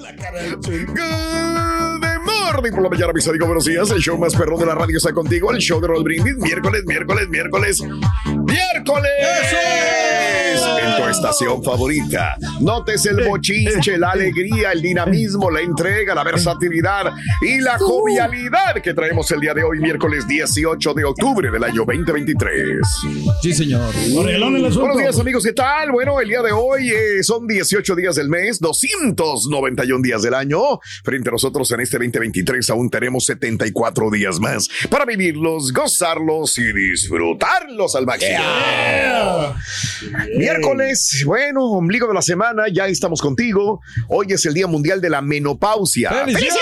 La cara de Good morning por la mañana, mis amigos. Buenos días. El show más perrón de la radio está contigo. El show de Roll Brindis. Miércoles, miércoles, miércoles. ¡Miércoles! En tu estación favorita. Notes el bochinche, la alegría, el dinamismo, la entrega, la versatilidad y la jovialidad que traemos el día de hoy, miércoles 18 de octubre del año 2023. Sí, señor. Buenos días, amigos. ¿Qué tal? Bueno, el día de hoy eh, son 18 días del mes, 291 días del año. Frente a nosotros en este 2023 aún tenemos 74 días más para vivirlos, gozarlos y disfrutarlos al máximo. Miércoles, bueno, ombligo de la semana, ya estamos contigo. Hoy es el Día Mundial de la Menopausia. ¡Felicidades,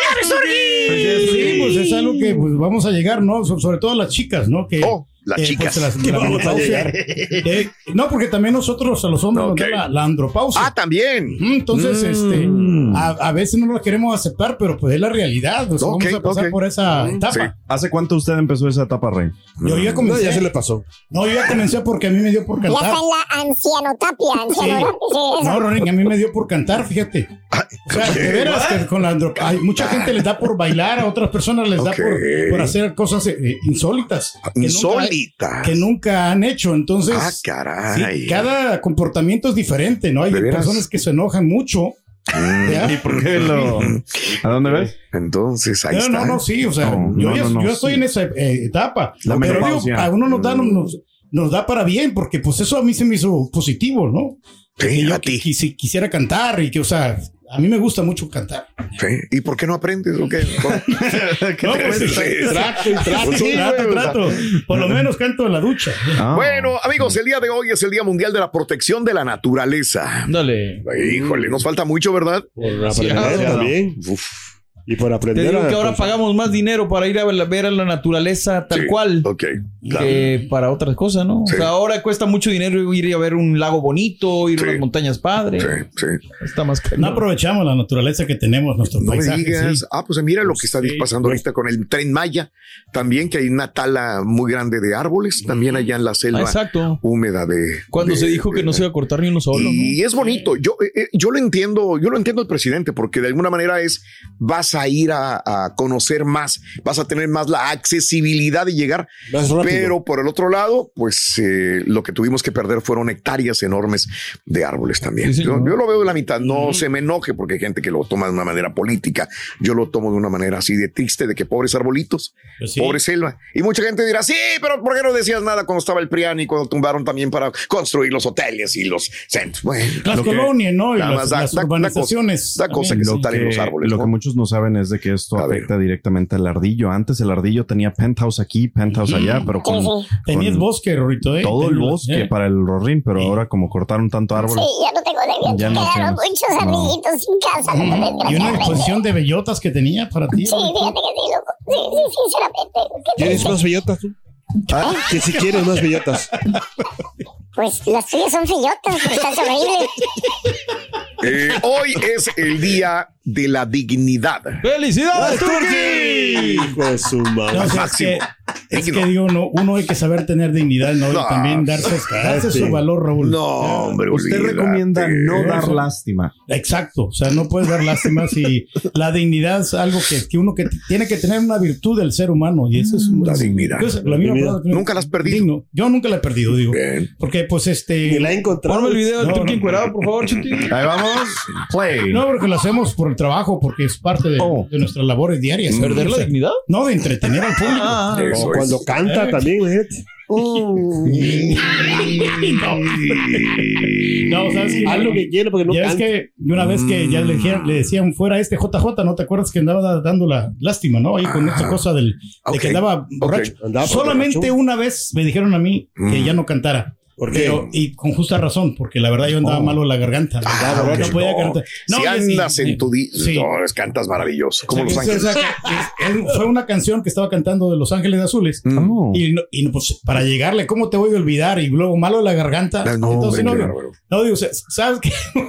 ¡Felicidades, Sí, pues es algo que pues, vamos a llegar, ¿no? So- sobre todo las chicas, ¿no? Que, Oh, las chicas. pues, Que la vamos a menopausia. llegar. Eh, no, porque también nosotros a los hombres Ok. nos da la, la andropausia. Ah, también. Entonces, Mm. este, a, a veces no lo queremos aceptar, pero pues es la realidad. o sea, Ok, vamos a pasar por esa etapa. sí. ¿Hace cuánto usted empezó esa etapa, Rey? Yo ya comencé. No, ya se le pasó. No, yo ya comencé porque a mí me dio por Ya cantar. está en la ancianotapia, Sí. ancianotapia, sí, eso. No, Ronin, a mí me dio por cantar, fíjate. O sea, de veras que con la andro- hay mucha gente les da por bailar, a otras personas les da por, por hacer cosas eh, insólitas. que que nunca han hecho. Entonces, Ah, caray. sí, cada comportamiento es diferente, ¿no? Hay personas que se enojan mucho. ¿ya? ¿Y por qué lo.? ¿A dónde ves? Entonces, ahí No, está. no, no, sí, o sea, No, yo, no, ya- no, no, yo estoy sí. en esa eh, etapa. La pero digo, a uno nos da, nos, nos da para bien, porque pues eso a mí se me hizo positivo, ¿no? Que Sí, yo a ti. quisi- quisiera cantar y que, o sea, a mí me gusta mucho cantar. Sí. ¿Y por qué no aprendes o qué? No, pues, Sí, trato, trato, Pues sí, trato, trato. Por lo menos canto en la ducha. Ah. Bueno, amigos, el día de hoy es el Día Mundial de la Protección de la Naturaleza. Dale. Híjole, nos falta mucho, ¿verdad? Por aprender también. Uf. Y por Te aprender digo a- que ahora pagamos más dinero para ir a ver ver a la naturaleza tal Sí, cual Ok, claro. que para otras cosas, ¿no? Sí. O sea, ahora cuesta mucho dinero ir a ver un lago bonito, ir Sí. a las montañas padres. Sí, sí. Está más caro. No aprovechamos la naturaleza que tenemos, nuestros No me paisajes. digas. sí. Ah, pues mira lo que está Sí, pasando ahorita con el tren Maya. También que hay una tala muy grande de árboles, también allá en la selva Ah, exacto. húmeda de. Cuando de- se dijo que no se iba a cortar ni uno solo. ¿no? Y es bonito. Yo, eh, eh, yo lo entiendo, yo lo entiendo el presidente, porque de alguna manera es vas a ir a, a conocer más, vas a tener más la accesibilidad de llegar. Pero por el otro lado, pues eh, lo que tuvimos que perder fueron hectáreas enormes de árboles también. Sí, yo, lo veo de la mitad, no se me enoje porque hay gente que lo toma de una manera política. Yo lo tomo de una manera así de triste, de que pobres arbolitos, Pues sí. pobre selva. Y mucha gente dirá, sí, pero ¿por qué no decías nada cuando estaba el PRIAN y cuando tumbaron también para construir los hoteles y los centros? Bueno, Las colonias, ¿no? Y nada las, más da- las da- urbanizaciones. cosa- da cosa también, que sí. no talen los árboles, Lo ¿no? que muchos no saben es de que esto A ver. afecta directamente al ardillo. Antes el ardillo tenía penthouse aquí, penthouse allá, pero con. Tenías bosque, Rorito, ¿eh? todo el bosque eh. para el rorín, pero ahora como cortaron tanto árbol, Sí, ya no tengo de bien. Ya no Quedaron tienes. muchos No. ardillitos sin casa. Mm, Y una exposición de bellotas que tenía para ti. Sí, fíjate que sí, loco. Sí, sí, sinceramente. ¿Qué ¿Quieres triste. más bellotas tú? Ah, que si quieres más bellotas. Pues las tuyas son fillotas, estás horrible. Eh, hoy es el día de la dignidad. ¡Felicidades, Turkey! Hijo de su madre. No, o sea, es máximo. que Es que digo, no, uno hay que saber tener dignidad, ¿no? No, y también darse, darse su valor, Raúl. No, hombre, Usted olvídate. recomienda no dar Eso. lástima. Exacto, o sea, no puedes dar lástima si la dignidad es algo que, que uno que tiene que tener una virtud del ser humano y eso es La dignidad. Pues, la palabra que- Nunca la has perdido. digno. Yo nunca la he perdido, digo. Bien. Porque pues este Ni la he encontrado. Ponme el video del No, turqui no. encuerado, por favor, Chuti. Ahí vamos. Play. No, porque lo hacemos por el trabajo, porque es parte de, Oh. de nuestras labores diarias. ¿Perder la dignidad? No, de entretener al público. Ah, Eso. Cuando canta también, imagínate. No, ¿sabes qué? Haz lo que quiere porque no ya canta. que una vez que ya le, dijeron- le decían fuera este JJ, ¿no te acuerdas que andaba dando la lástima, no? Ahí con esta cosa del, de que andaba borracho. Andaba Solamente borracho. una vez me dijeron a mí que Mm. ya no cantara. ¿Por qué? Pero, y con justa razón, porque la verdad yo andaba malo en la garganta. Ah, no, no podía no. cantar. No, si y andas en tu di sí. no, es- cantas maravilloso. Como O Los sea, Ángeles. o sea, fue una canción que estaba cantando de Los Ángeles Azules. Mm. Oh. Y, no- y no, pues para llegarle, ¿cómo te voy a olvidar? Y luego malo la garganta. No, no, Entonces, no, hombre, digo, bárbaro. no, digo, ¿sabes qué?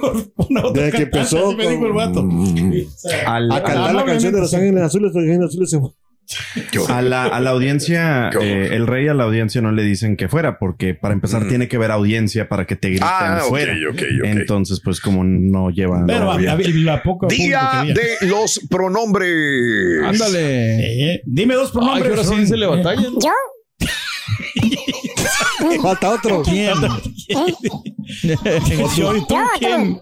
Una otra Desde que empezó me dijo el vato. Mm. Sí, o sea, Al- A cantar la canción de Los Ángeles Azules, Los Ángeles Azules se fue. A la, a la audiencia, eh, el rey a la audiencia no le dicen que fuera, porque para empezar Mm. tiene que ver audiencia para que te griten Ah. Entonces, pues como no llevan. Pero la poca Día de los pronombres. Ándale. Eh, dime dos Ay, pronombres. ahora sí se le batalla. ¿Yo? Falta otro. ¿Quién? Yo y tú. ¿quién?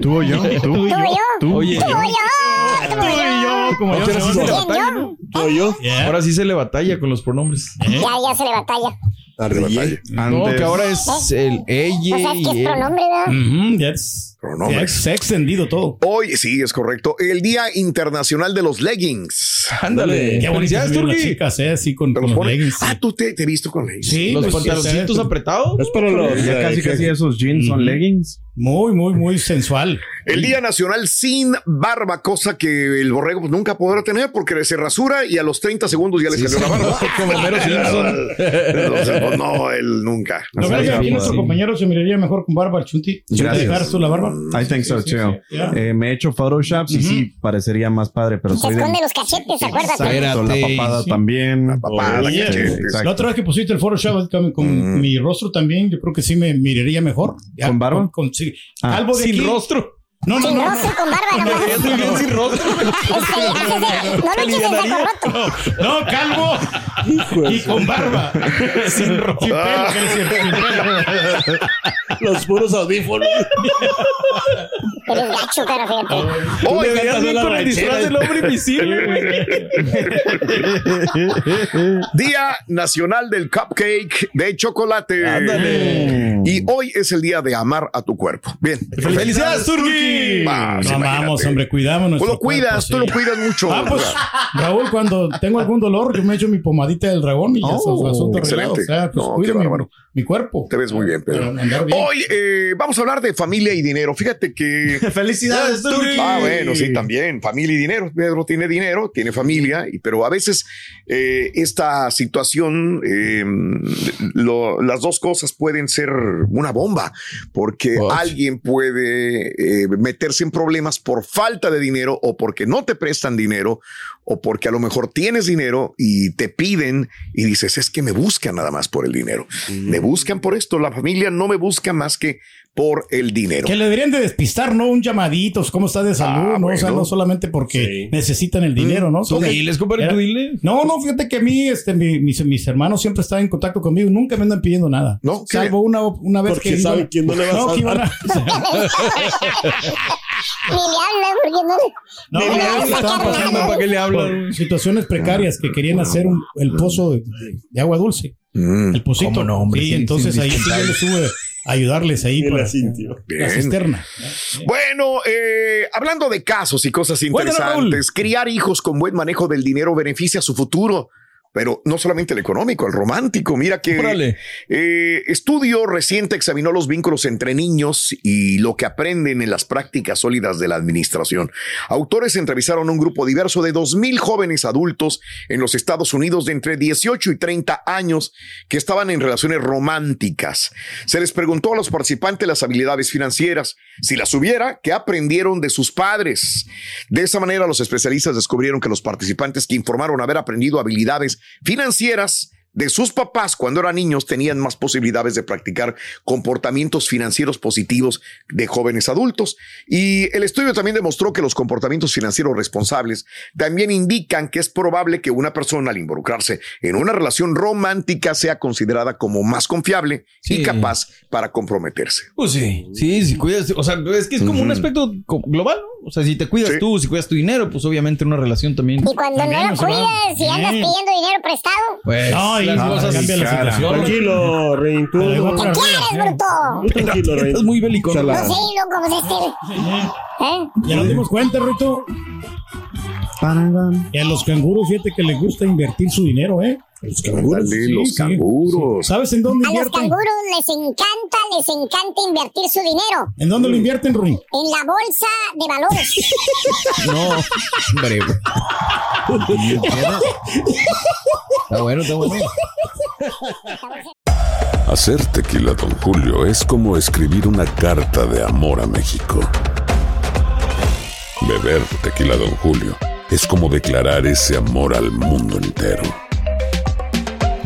¿Tú? ¿O yo? ¿Tú? ¿Tú o yo? ¿Tú? Oye, ¿Tú o yo? Tú y yo, como yo. Ahora sí se se le llama. batalla, yo? ¿no? ¿Yo. Ahora sí se le batalla con los pronombres. Ya, ya se le batalla. Ardille. No, que ahora es el ella O sea, es que pronombre, ya. Se ha, se ha extendido todo. Hoy, sí, es correcto. El Día Internacional de los Leggings. Ándale. Qué las Turqui. chicas, eh, así con, los leggings. Ah, tú te, te he visto con leggings. Sí, Los pues, pantaloncitos sí, apretados. Es para los. Ya casi casi esos jeans son leggings. Muy, muy, muy sensual. El Día Nacional sin barba, cosa que el borrego pues, nunca podrá tener porque se rasura y a los 30 segundos ya le salió la barba. Como Mero Simpson. Pues, no, él nunca. ¿No crees que aquí nuestro compañero se miraría mejor con barba al chunti? Gracias. te dejaras tú la barba. I think so too. sí. Yeah. Eh, me he hecho photoshops y sí parecería más padre, pero Se soy de esconde los cachetes, acuérdate. Exacto, la papada Sí. también. La papada. La otra vez que pusiste el Photoshop con, con Mm. mi rostro también, yo creo que sí me miraría mejor. ¿Con barba? Con, con- sí. Ah. Calvo de Sin aquí. rostro. No, no, Sin no. rostro, con barba, nomás. Estoy bien sin rostro. Este, no lo eches en saco roto. No, calvo Hijo y con barba. sin, ro- sin pelo, quiere decir, sin pelo. Los puros audífonos. Eres gacho, cara, fíjate. Hoy, Deberías la con el disfraz del hombre invisible, güey. Día Nacional del Cupcake de Chocolate. Ándale. Y hoy es el día de amar a tu cuerpo. Bien. ¡Felicidades, Turki! Más, No imagínate. vamos, hombre, cuidamos Pues nuestro lo cuidas, cuerpo, tú lo sí. cuidas mucho. Ah, pues, Raúl, cuando tengo algún dolor, yo me echo mi pomadita del dragón y ya es Oh, asunto excelente. O sea, pues No, cuido mi, cuerpo. Te ves muy bien, Pedro. Bien. Hoy eh, vamos a hablar de familia y dinero. Fíjate que. Felicidades, Turki. Ah, bueno, sí, también. Familia y dinero. Pedro tiene dinero, tiene familia, y, pero a veces eh, esta situación, eh, lo- las dos cosas pueden ser una bomba, porque alguien puede eh, meterse en problemas por falta de dinero o porque no te prestan dinero o porque a lo mejor tienes dinero y te piden y dices, es que me buscan nada más por el dinero. Me buscan por esto. La familia no me busca más que por el dinero. Que le deberían de despistar, ¿no? Un llamadito, ¿cómo está de salud? Ah, ¿no? O sea, bueno. no solamente porque Sí. necesitan el dinero, ¿no? Tú Porque- diles, compadre, tú dile. No, no, fíjate que a mí, este, mi- mis, mis hermanos siempre están en contacto conmigo, nunca me andan pidiendo nada. No. Salvo una, una vez Porque que. saben que no le vas a que iban dar. Ni le hablan porque no le... No, no, le no, a estaban sacar pasando. ¿Para qué le hablan? situaciones precarias que querían hacer un- el pozo de, de agua dulce, Mm, el pocito. ¿Cómo no, hombre? Sí, Sí, entonces sí, ahí sí yo les sube a ayudarles ahí para la cisterna. Bueno, eh, hablando de casos y cosas Bueno, interesantes, criar hijos con buen manejo del dinero beneficia su futuro. Pero no solamente el económico, el romántico. Mira que eh, estudio reciente examinó los vínculos entre niños y lo que aprenden en las prácticas sólidas de la administración. Autores entrevistaron a un grupo diverso de 2.000 jóvenes adultos en los Estados Unidos de entre 18 y 30 años que estaban en relaciones románticas. Se les preguntó a los participantes las habilidades financieras, si las hubiera, que aprendieron de sus padres. De esa manera, los especialistas descubrieron que los participantes que informaron haber aprendido habilidades financieras de sus papás cuando eran niños tenían más posibilidades de practicar comportamientos financieros positivos de jóvenes adultos. Y el estudio también demostró que los comportamientos financieros responsables también indican que es probable que una persona al involucrarse en una relación romántica sea considerada como más confiable y Sí. capaz para comprometerse. Pues sí, sí, si cuidas, o sea, es que es como un Ujú. aspecto co- global, ¿no? O sea, si te cuidas tú, si cuidas tu dinero, pues obviamente una relación también. Y cuando no lo cuidas y andas pidiendo dinero prestado. Pues No, cosas cambia la situación. Tranquilo, Rein, tú. ¿Qué quieres, bruto? Tranquilo, Rein. Estás muy bélico. ¿no? Sé, loco, pues este. ¿Eh? Ya nos dimos cuenta, Rito. Y a los canguros, fíjate que les gusta invertir su dinero, ¿eh? Los canguros. Dale, Sí, los sí. canguros. ¿Sabes en dónde A los invierten? canguros les encanta, les encanta invertir su dinero ¿En dónde lo invierten, Ruin? en la bolsa de valores. No, hombre. Está bueno, está bueno. Hacer tequila, Don Julio, es como escribir una carta de amor a México. Beber tequila, Don Julio, es como declarar ese amor al mundo entero.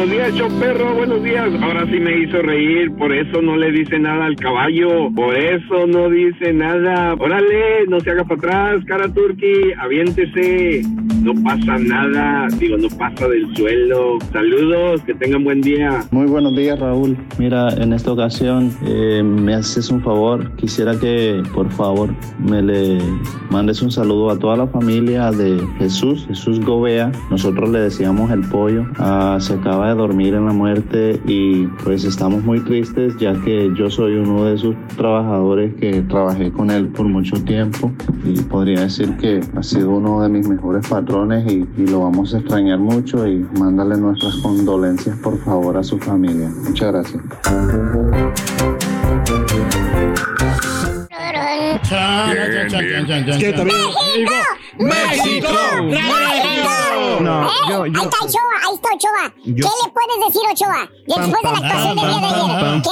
Buenos días, show perro, buenos días. Ahora sí me hizo reír, por eso no le dice nada al caballo, por eso no dice nada. Órale, no se haga para atrás, cara turqui, aviéntese. No pasa nada, digo, no pasa del suelo. Saludos, que tengan buen día. Muy buenos días, Raúl. Mira, en esta ocasión eh, me haces un favor. Quisiera que, por favor, me le mandes un saludo a toda la familia de Jesús, Jesús Gobea. Nosotros le decíamos el pollo. Ah, se acaba de dormir en la muerte y pues estamos muy tristes ya que yo soy uno de sus trabajadores que trabajé con él por mucho tiempo y podría decir que ha sido uno de mis mejores patrones y, y lo vamos a extrañar mucho y mándale nuestras condolencias por favor a su familia. Muchas gracias. Es que también. ¡México! No, ¿Eh? yo- Ahí yo- está Ochoa, ahí está Ochoa. Yo- ¿Qué le puedes decir, Ochoa? Después de la actuación del día de ayer. ¿Qué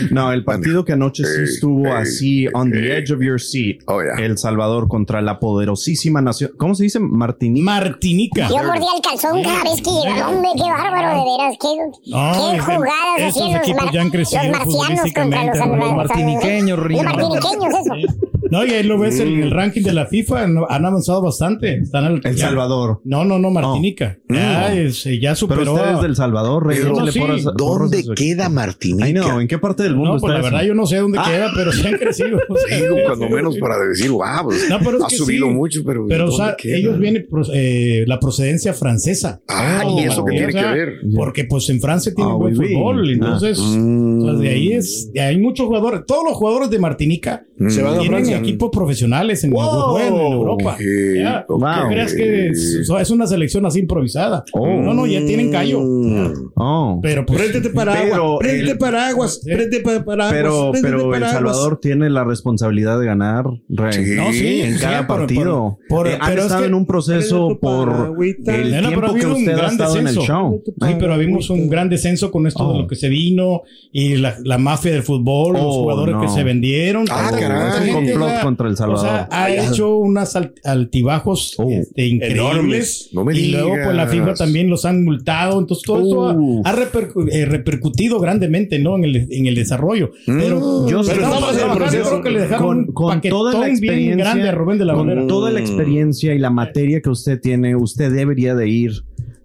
le... No, el partido que anoche sí estuvo así on the edge of your seat. El Salvador contra la poderosísima nación. ¿Cómo se dice? Martinica. Martinica. Yo mordía el calzón cada vez que. Hombre, qué bárbaro, de veras. Qué, Ay, qué jugadas hacían los, mar- ya han crecido los marcianos contra los, los Martiniqueños, Los martiniqueños, eso. No, y ahí lo ves en el ranking de la FIFA, no- han avanzado bastante. Están al, El ya- Salvador. No, no, no, Martinica. Ya, Mm. es- ya superó. Pero usted a- es del Salvador, Rey. Pero sí, ¿Dónde queda Martinica? Ay, no, ¿en qué parte del mundo No, pues está la eso? verdad yo no sé dónde Ah. queda, pero sí han crecido. O sea, Digo, cuando menos para decir, wow, pues, No, pero es ha que subido sí. mucho, pero. Pero, o ¿dónde sea, queda? ellos vienen pro- eh, la procedencia francesa. Ah, ¿y eso qué O tiene que ver? Porque pues en Francia tienen Ah, buen fútbol, Ah. entonces Mm. de ahí es, hay muchos jugadores, todos los jugadores de Martinica Se van a Francia. Equipos profesionales en, Wow. en Europa. Ok, Ya, ok. ¿No creas que es, es una selección así improvisada? No, no, ya tienen callo. Mm. Oh. Pero pues, Préndete paraguas, el- paraguas, préndete pa- paraguas. Pero, préndete pero El paraguas. Salvador tiene la responsabilidad de ganar. Sí. No, sí, en sí, cada por- partido. por- por- Eh, han pero es estado que- en un proceso por el No, tiempo que usted ha estado en el descenso. show. Sí, pero vimos un gran descenso con esto Oh. de lo que se vino y la, la mafia del fútbol, los Oh, jugadores no. que se vendieron. Ah, caray. Contra El Salvador. O sea, ha hecho unas al- altibajos Oh. este, increíbles. Enormes. No me y luego, pues la digas. FIFA también los han multado. Entonces, todo esto ha, ha repercu- eh, repercutido grandemente ¿no? en, el, en el desarrollo. Pero, Yo pero estamos estamos en el proceso. creo que le dejaron con, con toda la experiencia, grande a Rubén de la con Bandera. toda la experiencia y la materia que usted tiene, usted debería de ir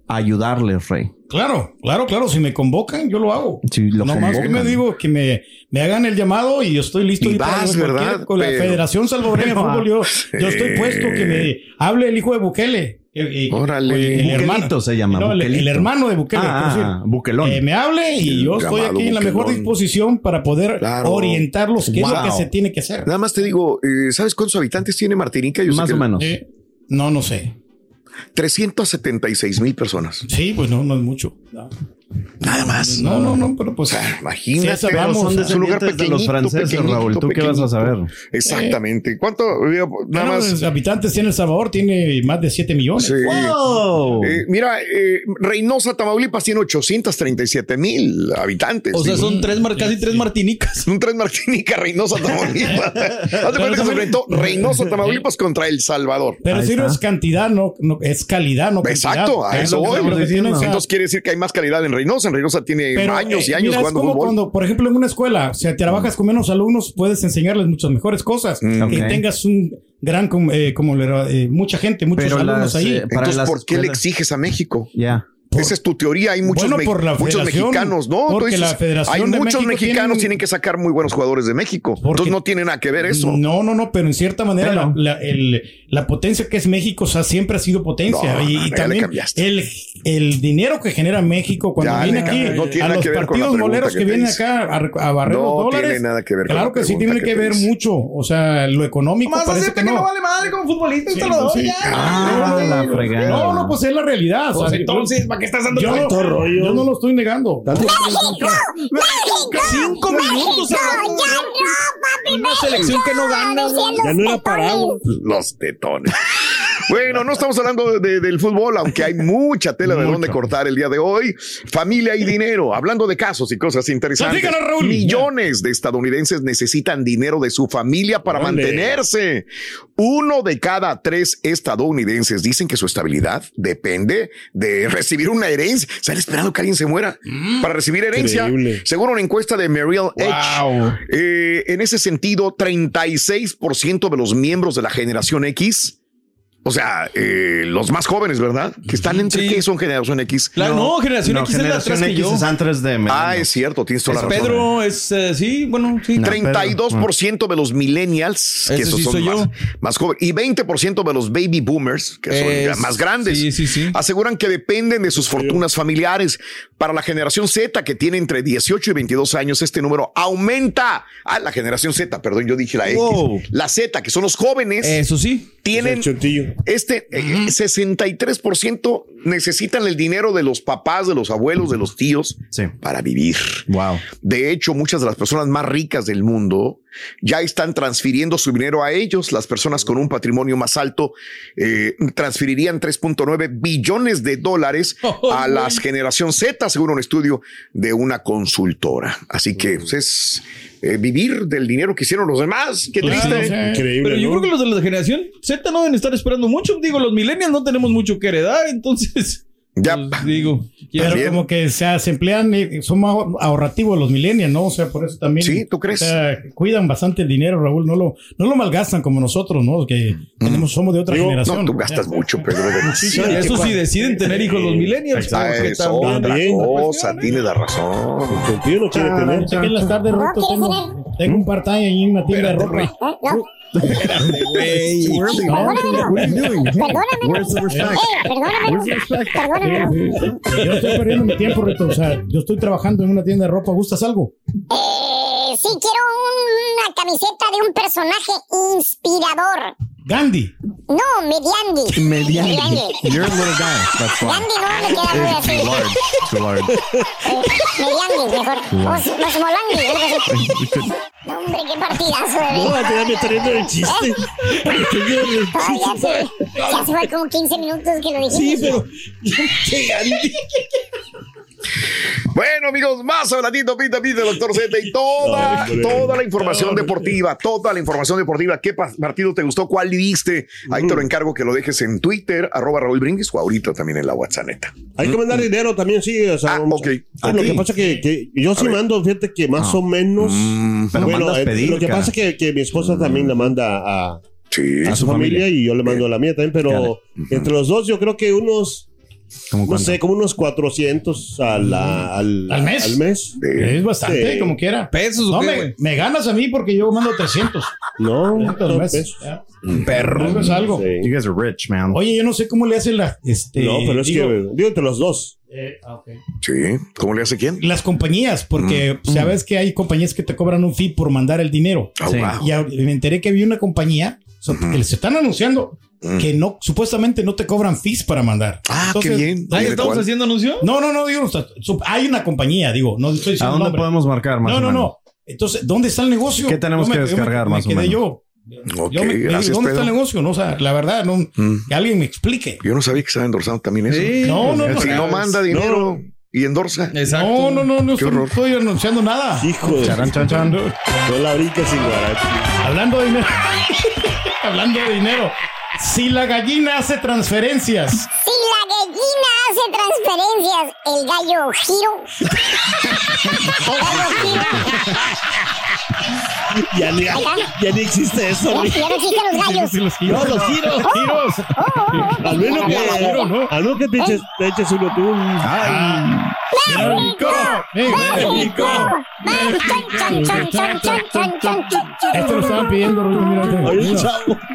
a ayudarle, Rey. Claro, claro, claro. Si me convocan, yo lo hago. Si lo no más que convocan. me digo que me, me hagan el llamado y yo estoy listo. Y vas, ¿verdad? Con la Pero- Federación Salvadoreña de Fútbol, yo, yo estoy puesto que me hable el hijo de Bukele. eh, eh, Órale. el hermano se llama, No, el, hermano de Bukele. Ah, ah, Buquelón. eh, me hable y El yo estoy aquí en la mejor disposición para poder Claro. orientarlos qué es lo que se tiene que hacer. Nada más te digo, ¿sabes cuántos habitantes tiene Martinica? Yo sé Más que- o menos. Eh, no, no sé. 376 mil personas. Sí, pues no, no es mucho. Nada más. No, no, no, pero pues. Imagínate, Sí, sabemos, vamos, es un lugar de pequeñito, los franceses, pequeñito, Raúl. ¿Tú qué vas a saber? Exactamente. ¿Cuánto? Nada Bueno, más. los habitantes tiene El Salvador, tiene más de 7 millones. Sí. Eh, mira, eh, Reynosa, Tamaulipas tiene 837 mil habitantes. O sea, Digo, son tres mar- casi tres martinicas. Son tres Martinica, Reynosa, Tamaulipas. Haz de cuenta que se enfrentó Reynosa, Tamaulipas contra El Salvador. Pero si no es cantidad, no, no es calidad, no cantidad. Exacto, a Es eso voy. Entonces quiere decir que hay más calidad en Reynosa. En Reynosa tiene Pero, años y eh, años mira, jugando es como fútbol. cuando, por ejemplo, en una escuela, o sea, trabajas con menos alumnos, puedes enseñarles muchas mejores cosas. Mm. Que tengas un gran, com- eh, como eh, mucha gente, muchos Pero alumnos las, ahí. eh, para Entonces, las ¿por qué le exiges a México? Ya. Esa es tu teoría. Hay muchos, Bueno, me- por la muchos mexicanos, ¿no? porque la Federación hay de muchos México mexicanos tienen- tienen que sacar muy buenos jugadores de México. Entonces no tiene nada que ver eso. No, no, no, pero en cierta manera la, la- el- la potencia que es México, o sea, siempre ha sido potencia. No, y, no, y también cambiaste. el, el dinero que genera México cuando Ya viene aquí cambiaste. No tiene a los que ver partidos moleros que que, vienen acá a, a barrer No los dólares. tiene nada que ver con Claro la que sí tiene que ver mucho. O sea, lo económico Más parece acepta que no no. vale madre como futbolista sí. Ah, la. No, no, pues es la realidad. o Pues sea, entonces, ¿para qué estás dando yo, tanto no, rollo? yo no lo estoy negando. Cinco minutos hablando de una selección que no gana. güey. Ya no era parado. Los tetones. Bueno, no estamos hablando de- del fútbol, aunque hay mucha tela de dónde cortar el día de hoy. Familia y dinero, hablando de casos y cosas interesantes. Millones de estadounidenses necesitan dinero de su familia para mantenerse. Uno de cada tres estadounidenses dicen que su estabilidad depende de recibir una herencia. ¿Están esperando que alguien se muera para recibir herencia? Increíble. Según una encuesta de Merrill Edge, eh, en ese sentido, 36% de los miembros de la generación X, o sea, eh, los más jóvenes, ¿verdad? Que están entre Sí. qué son generación X. Claro, no, generación No, X es la generación atrás que X yo. es antes de Ah, es cierto, tienes toda Es la razón. Pedro, es, eh, sí, bueno, sí. No. 32% de los millennials, que Ese esos sí son soy más, más jóvenes, y 20% de los baby boomers, que son Es- más grandes, sí, sí, sí. aseguran que dependen de sus fortunas familiares. Para la generación Z, que tiene entre 18 y 22 años, este número aumenta. Ah, la generación Z, perdón, yo dije la X. Wow. La Z, que son los jóvenes, Eso sí. tienen. Este eh, 63% necesitan el dinero de los papás, de los abuelos, de los tíos Sí. para vivir. Wow. De hecho, muchas de las personas más ricas del mundo ya están transfiriendo su dinero a ellos. Las personas con un patrimonio más alto eh, transferirían 3.9 billones de dólares a la generación Z, según un estudio de una consultora. Así que pues, es eh, vivir del dinero que hicieron los demás. Qué Claro, triste. o sea, Increíble. Pero yo ¿no? creo que los de la generación Z no deben estar esperando mucho. Digo, los millennials no tenemos mucho que heredar, entonces. Ya. pues, digo, Pero También. como que se, se emplean, eh, son más ahorrativos los millennials, ¿no? O sea, por eso también. Sí, ¿tú crees? o sea, cuidan bastante el dinero, Raúl. No lo, no lo malgastan como nosotros, ¿no? Que tenemos, somos de otra Digo, generación. No, tú gastas Ya. mucho, Pedro. Sí, eso sí deciden tener hijos los millennials. Ah, es también- otra cosa, tienes la razón. El chontillo no quiere tener. En las tardes roto tengo, tengo un part-time ahí en una tienda de ropa. Perdóname. Eh, perdóname. Perdóname. Yo estoy perdiendo mi tiempo, Rito. O sea, yo estoy trabajando en una tienda de ropa. ¿Gustas algo? Eh, sí, quiero una camiseta de un personaje inspirador. Gandhi. No, Mediandi. Mediante. You're a little guy. That's why. Gandhi no me queda muy así. too large. Too large. Eh, Mediandi, mejor. Os, Osmolandi. No, hombre, qué partidazo de No, te me está riendo el chiste. Ay, ya, se, ya se fue como 15 minutos que lo dijiste. Sí, pero. Bueno, amigos, más habladito, pita, pita, doctor Z y toda, hombre. toda la información deportiva, toda la información deportiva. ¿Qué pa- partido te gustó? ¿Cuál viste? Ahí te lo encargo que lo dejes en Twitter, arroba Raúl Brindis o ahorita también en la WhatsApp, neta. Hay que mandar dinero también, sí. O sea, Ah, vamos- ok. Ah, Lo que pasa que, que yo sí ver. mando, fíjate que más Ah. o menos. Mm, Pero bueno, eh, pedir, lo que cara. pasa es que, que mi esposa también la manda a, sí. a su familia, y yo le mando a la mía también, pero entre los dos yo creo que unos, ¿Cómo no sé, como unos 400 a la- al, ¿Al mes? Al mes. Es bastante, Sí. como quiera. ¿Pesos o No, qué, me, me ganas a mí porque yo mando 300. No, ¿Cuántos meses? Perro. Es algo. Sí. You guys are rich, man. Oye, yo no sé cómo le hacen la. Este, No, pero es digo, que, digo entre los dos. eh, ah. Sí. ¿Cómo le hace quién? Las compañías, porque Mm. sabes que hay compañías que te cobran un fee por mandar el dinero. Ah, Sí. wow. Y me enteré que había una compañía so- que les están anunciando Mm. que no, supuestamente no te cobran fees para mandar. Ah, qué bien. Ahí ¿De estamos cuál? haciendo anuncio. No, no, no, digo, o hay una compañía, digo, no estoy ¿A diciendo dónde nombre. podemos marcar más No, o no, menos? no. Entonces, ¿dónde está el negocio? ¿Qué tenemos Yo que me- yo me- descargar me más o quedé menos? yo. Ok, Yo me- me gracias, ¿Dónde está el negocio? No, o sea, la verdad, no, Mm. que alguien me explique. Yo no sabía que estaba endorsando también eso. Sí, No, no, no. Si no manda dinero y endorsa. Exacto. No, no, no, no Qué estoy, horror. estoy anunciando nada. Hijo de... Charan, chan, chan. No la sin. Hablando de dinero. Hablando de dinero. Si la gallina hace transferencias. Si la gallina hace transferencias, el gallo giro. El gallo giro. Ya ni, ya ni existe eso. Ya, güey. ya no existen los gallos. Sí, los giros. No, los giros. Giros. Al menos que, Giro, ¿no? al menos que te eches, te eches uno tú. Ay. México. México. Este lo estaban pidiendo, este.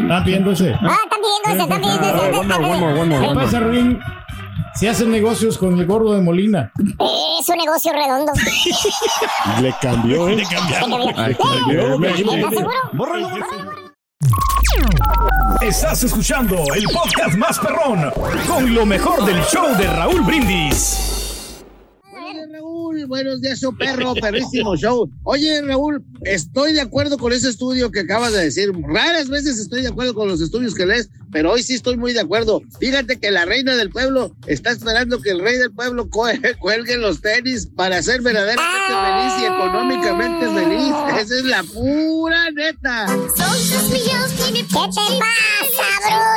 Estaban pidiendo ese. Ah, están pidiendo ese, están pidiendo ese. ¿Qué pasa, Ruin? Si hacen negocios con el gordo de Molina. Es un negocio redondo. Le cambió, ¿eh? ¿Le cambió? Ay, cambió. ¿Estás seguro? Estás escuchando el podcast más perrón con lo mejor del show de Raúl Brindis. Buenos días, show perro, perrísimo show. Oye, Raúl, estoy de acuerdo con ese estudio que acabas de decir. Raras veces estoy de acuerdo con los estudios que lees, pero hoy sí estoy muy de acuerdo. Fíjate que la reina del pueblo está esperando que el rey del pueblo cuelgue los tenis para ser verdaderamente feliz y económicamente feliz. Esa es la pura neta. ¿Qué te pasa,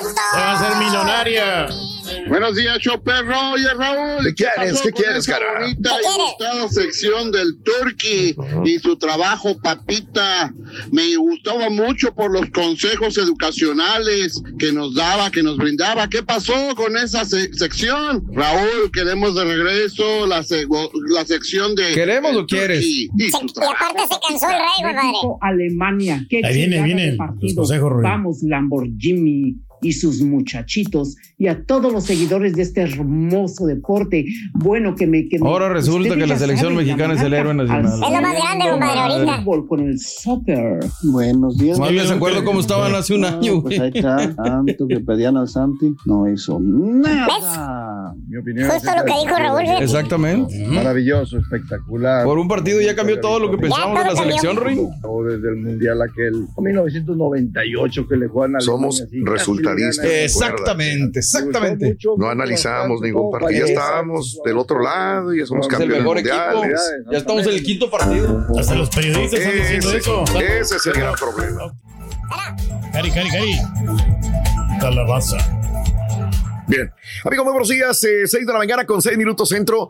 bruto? Va a ser millonaria. Buenos días, show perro. Oye, Raúl. ¿Qué quieres? ¿Qué quieres, cara? bonita ¿Qué y gustada sección del Turkey y su trabajo, papita. Me gustaba mucho por los consejos educacionales que nos daba, que nos brindaba. ¿Qué pasó con esa se- sección? Raúl, queremos de regreso la, se- la sección de. ¿Queremos o quieres? Turkey y Se- y aparte se cansó el rey. México, Alemania. Qué Ahí viene, viene los consejos. Vamos, Lamborghini y sus muchachitos y a todos los seguidores de este hermoso deporte. Bueno, que me. Que me- Ahora resulta ustedes que la selección saben, mexicana es el la héroe nacional. al Es lo más grande, compadre, ahorita. fútbol con el soccer. Buenos días. Más bien se acuerdo cómo estaban hace un año, Pues ahí está, tanto que pedían al Santi, no hizo nada. Mi opinión Justo lo que dijo Raúl. Exactamente. Maravilloso, espectacular. Por un partido ya cambió todo lo que pensábamos de la selección. Ring. O desde el Mundial aquel 1998 que le juegan a Somos Alemania, Exactamente, exactamente. No bastante, ningún partido. Ya estábamos del otro lado y ya somos campeones mundiales. Ya estamos en el quinto partido. Hasta los periodistas están diciendo Ese, eso. ese es el gran problema. Cari, cari, cari. Calabaza. Bien, amigos, muy buenos días. Eh, seis de la mañana con seis minutos centro.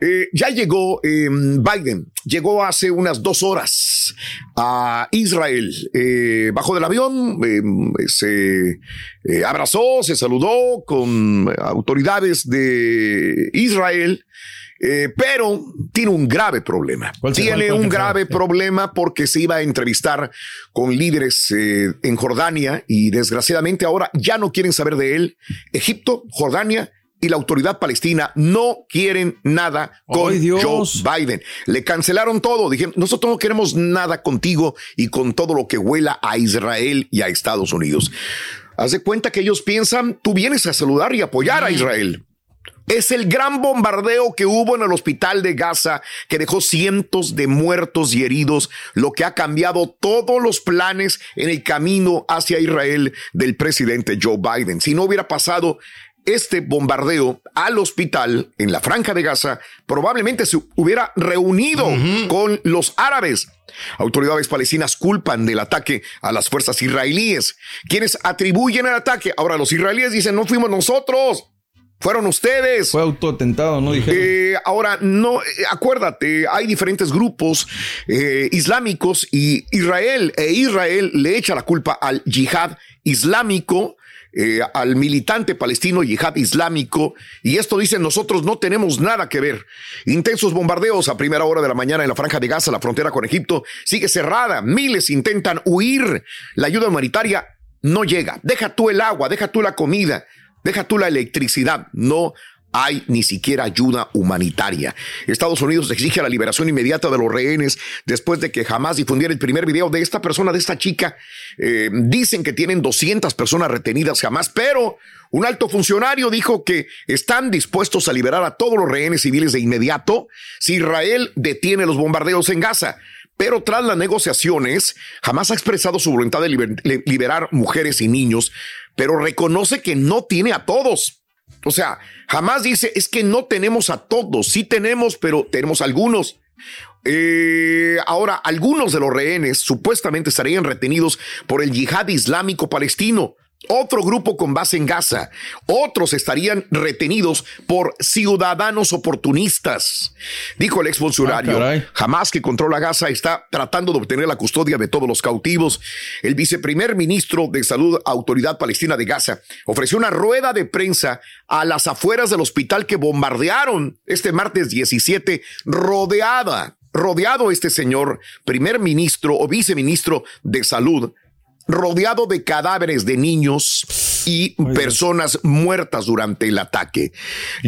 Eh, ya llegó eh, Biden. Llegó hace unas dos horas a Israel. Eh, bajó del avión, eh, se eh, abrazó, se saludó con autoridades de Israel. Eh, pero tiene un grave problema. Tiene ¿Cuál un grave problema porque se iba a entrevistar con líderes eh, en Jordania y desgraciadamente ahora ya no quieren saber de él. Egipto, Jordania y la autoridad palestina no quieren nada con. Joe Biden. Le cancelaron todo. Dijeron, nosotros no queremos nada contigo y con todo lo que huela a Israel y a Estados Unidos. Haz de cuenta que ellos piensan, tú vienes a saludar y apoyar a Israel. Es el gran bombardeo que hubo en el hospital de Gaza que dejó cientos de muertos y heridos, lo que ha cambiado todos los planes en el camino hacia Israel del presidente Joe Biden. Si no hubiera pasado este bombardeo al hospital en la franja de Gaza, probablemente se hubiera reunido con los árabes. Autoridades palestinas culpan del ataque a las fuerzas israelíes, quienes atribuyen el ataque. Ahora los israelíes dicen, no fuimos nosotros. Fueron ustedes. Fue autotentado, ¿no? Eh, ahora, no, eh, acuérdate, hay diferentes grupos eh, islámicos y Israel, e Israel le echa la culpa al yihad islámico eh, al militante palestino Yihad Islámico y esto dice nosotros no tenemos nada que ver. Intensos bombardeos a primera hora de la mañana en la franja de Gaza, la frontera con Egipto, sigue cerrada. Miles intentan huir. La ayuda humanitaria no llega. Deja tú el agua, deja tú la comida, deja tú la electricidad. No hay ni siquiera ayuda humanitaria. Estados Unidos exige la liberación inmediata de los rehenes después de que jamás difundiera el primer video de esta persona, de esta chica. Eh, dicen que tienen 200 personas retenidas jamás, pero un alto funcionario dijo que están dispuestos a liberar a todos los rehenes civiles de inmediato si Israel detiene los bombardeos en Gaza. Pero tras las negociaciones, jamás ha expresado su voluntad de liber liberar mujeres y niños, pero reconoce que no tiene a todos. O sea, jamás dice, es que no tenemos a todos, sí tenemos, pero tenemos algunos. Eh, ahora, algunos de los rehenes supuestamente estarían retenidos por el yihad islámico palestino, otro grupo con base en Gaza. Otros estarían retenidos por ciudadanos oportunistas. Dijo el exfuncionario. Ah, Jamás que controla Gaza está tratando de obtener la custodia de todos los cautivos. El viceprimer ministro de Salud, Autoridad Palestina de Gaza, ofreció una rueda de prensa a las afueras del hospital que bombardearon este martes 17, rodeada, rodeado este señor, primer ministro o viceministro de Salud rodeado de cadáveres de niños y personas muertas durante el ataque.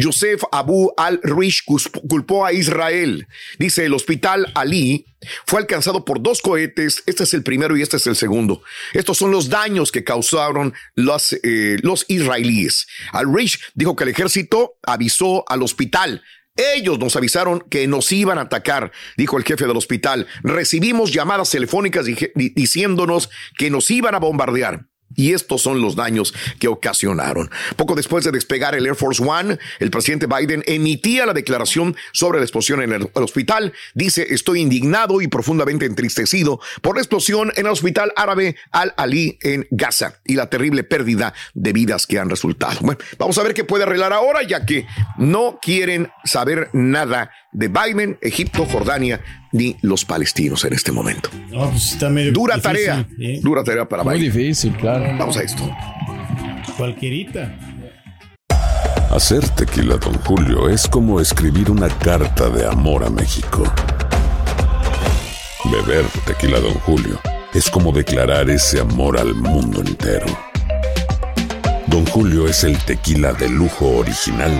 Joseph Abu al-Rish culpó a Israel. Dice, el hospital Ali fue alcanzado por dos cohetes. Este es el primero y este es el segundo. Estos son los daños que causaron los, eh, los israelíes. Al-Rish dijo que el ejército avisó al hospital ellos nos avisaron que nos iban a atacar, dijo el jefe del hospital. Recibimos llamadas telefónicas diciéndonos que nos iban a bombardear. Y estos son los daños que ocasionaron. Poco después de despegar el Air Force One, el presidente Biden emitía la declaración sobre la explosión en el, hospital. Dice, estoy indignado y profundamente entristecido por la explosión en el hospital árabe Al-Ali en Gaza y la terrible pérdida de vidas que han resultado. Bueno, vamos a ver qué puede arreglar ahora, ya que no quieren saber nada de Biden, Egipto, Jordania, ni los palestinos en este momento. Pues dura tarea, dura tarea para Muy Biden. difícil, claro. Vamos a esto. Cualquierita. Hacer tequila, Don Julio, es como escribir una carta de amor a México. Beber tequila, Don Julio, es como declarar ese amor al mundo entero. Don Julio es el tequila de lujo original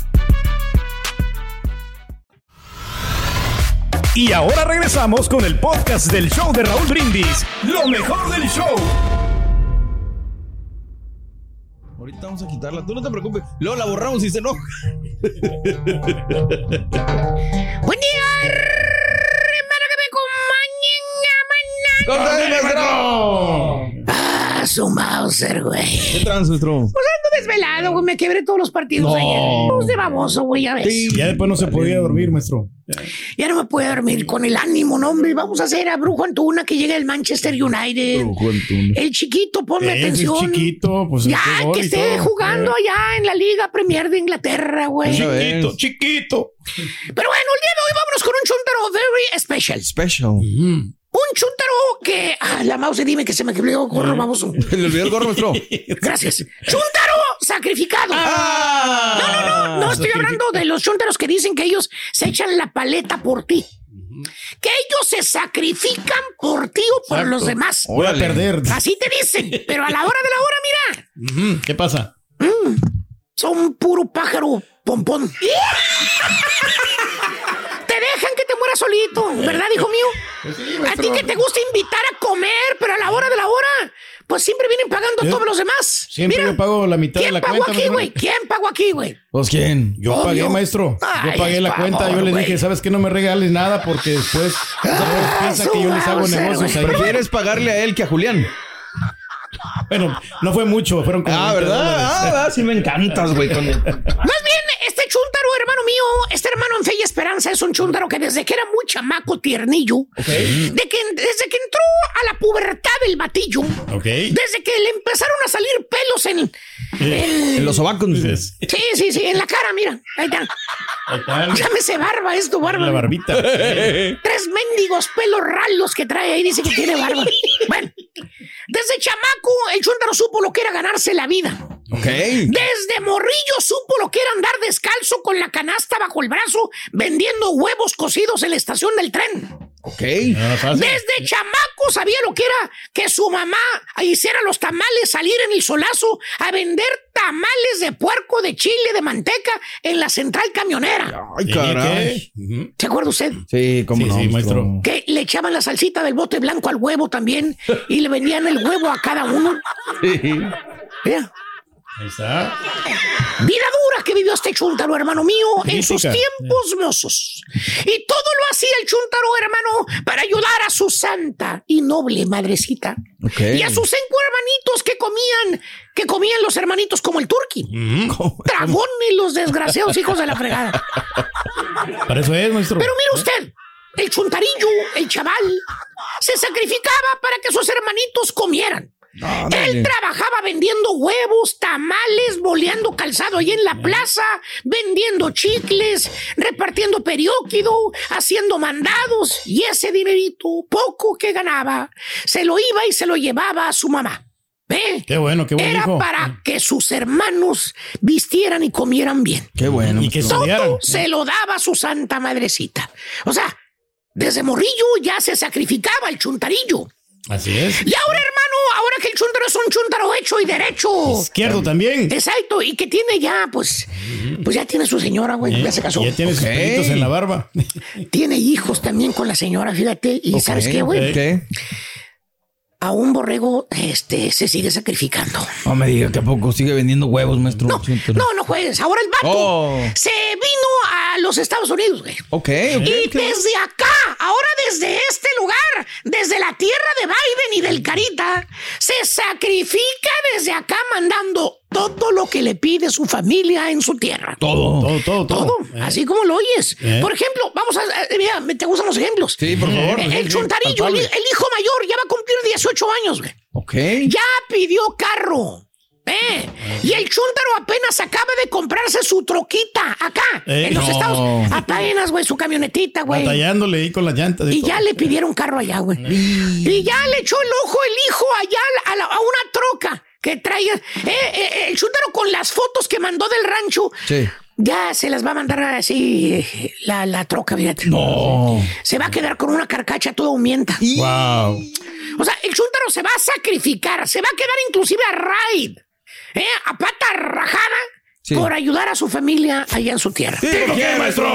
Y ahora regresamos con el podcast del show de Raúl Brindis. Lo mejor del show. Ahorita vamos a quitarla. Tú no te preocupes. Luego la borramos y se enoja. Buen día, hermano que me ¡Corta, maestro! Ah, su Mauser, güey. ¿Qué trans, maestro? Pues desvelado, güey. Me quebré todos los partidos No. ayer. Pues de baboso, güey, ya ves. Ya después no se podía dormir, maestro. Ya no me puedo dormir con el ánimo, no, hombre. Vamos a hacer a Brujo Antuna que llega el Manchester United. El chiquito, ponme Ese atención. chiquito, pues ya, gol que esté todo. jugando allá en la Liga Premier de Inglaterra, güey. Chiquito, chiquito. Pero bueno, el día de hoy vámonos con un chuntaro very special. Special. Un chuntaro que. Ah, la mouse, dime que se me quebró el gorro, vamos. Le olvidó el gorro, maestro. Gracias. ¡Chuntaro sacrificado! Ah. no, no, no. No estoy hablando de los chuntaros que dicen que ellos se echan la paleta por ti. Que ellos se sacrifican por ti o por Exacto. los demás. Voy a perder. Así te dicen. Pero a la hora de la hora, mira. ¿Qué pasa? Son puro pájaro pompón. Mueras solito, ¿verdad, hijo mío? A ti que te gusta invitar a comer, pero a la hora de la hora, pues siempre vienen pagando Yo- todos los demás. Siempre Mira, yo pago la mitad de ¿quién la cuenta. aquí, güey? ¿Quién pagó aquí, güey? ¿Pues quién? Yo Obvio. pagué, maestro. Ay, yo pagué la cuenta. favor, yo le dije, ¿sabes qué? No me regales nada porque después Ah, piensa que yo les hago negocios ahí. ¿Prefieres pagarle a él que a Julián? Bueno, no fue mucho, fueron como Ah, 20 ¿verdad? Ah, ¿verdad? sí me encantas, güey. con- Más bien, este chunta este hermano fe y esperanza es un chúndaro que desde que era muy chamaco tiernillo, de que, desde que entró a la pubertad del batillo, desde que le empezaron a salir pelos en, en- En los sobacos. Sí, sí, sí, en la cara, mira. Ahí está. Llámese barba, es tu barba. La barbita. Tres mendigos pelos ralos que trae ahí, dice que tiene barba. bueno, desde chamaco, el chúndaro supo lo que era ganarse la vida. Desde morrillo supo lo que era andar descalzo con la canasta bajo el brazo vendiendo huevos cocidos en la estación del tren. Ok. Desde chamaco sabía lo que era que su mamá hiciera los tamales, salir en el solazo a vender tamales de puerco, de chile, de manteca en la central camionera. Ay, caray. ¿Se acuerda usted? Sí, cómo no, maestro. Que le echaban la salsita del bote blanco al huevo también y le vendían el huevo a cada uno. Mira. Ahí está. Vida dura que vivió este chúntaro, hermano mío, en sus tiempos mozos. Y todo lo hacía el chúntaro, hermano, para ayudar a su santa y noble madrecita. Y a sus cinco hermanitos que comían, que comían los hermanitos como el turqui. Dragones, los desgraciados hijos de la fregada. Para eso es, maestro. Pero mire usted, el chuntarillo, el chaval, se sacrificaba para que sus hermanitos comieran. Él trabajaba vendiendo huevos, tamales, boleando calzado ahí en la plaza, vendiendo chicles, repartiendo perióquido, haciendo mandados y ese dinerito, poco que ganaba, se lo iba y se lo llevaba a su mamá. ¿Ve? Qué bueno, qué buen Era hijo. para que sus hermanos vistieran y comieran bien. Qué bueno. Y que Todo estudiaran. se lo daba a su santa madrecita. O sea, desde morrillo ya se sacrificaba el chuntarillo. Así es. Y ahora, hermano, ahora que el chuntaro es un chuntaro hecho y derecho. Izquierdo también. Exacto, y que tiene ya, pues, pues ya tiene su señora, güey, ya se casó. Ya tiene sus pelitos en la barba. Tiene hijos también con la señora, fíjate. Y ¿sabes qué, güey? ¿Qué? A un borrego, este, se sigue sacrificando. No me diga que a poco sigue vendiendo huevos, maestro. No, No, no juegues. Ahora el vato Oh. se vino a los Estados Unidos, güey. Ok, ok. Y desde acá, ahora desde este lugar, desde la tierra de Biden y del Carita, se sacrifica desde acá mandando todo lo que le pide su familia en su tierra. Todo. Todo, todo, todo. Todo, así como lo oyes. Eh. Por ejemplo, vamos a. eh, Mira, ¿te gustan los ejemplos? Sí, por favor. Eh, el sí, chuntarillo, el, hijo mayor, ya va a cumplir 18 años, güey. Ok. Ya pidió carro. ¿Eh? Y el chúntaro apenas acaba de comprarse su troquita acá, Eh, en los no. Estados Apenas, güey, su camionetita, güey. Batallándole ahí con las llantas. Y ya le pidieron carro allá, güey. Y ya le echó el ojo el hijo allá a, la- a una troca que traiga. Eh, eh, el chúntaro con las fotos que mandó del rancho. Sí. Ya se las va a mandar así eh, la, la troca, fíjate. No. Se va a quedar con una carcacha toda humienta. Wow. O sea, el chúntaro se va a sacrificar, se va a quedar inclusive a raid, ¿eh? a pata rajada, Sí. por ayudar a su familia allá en su tierra. ¿Por qué, maestro?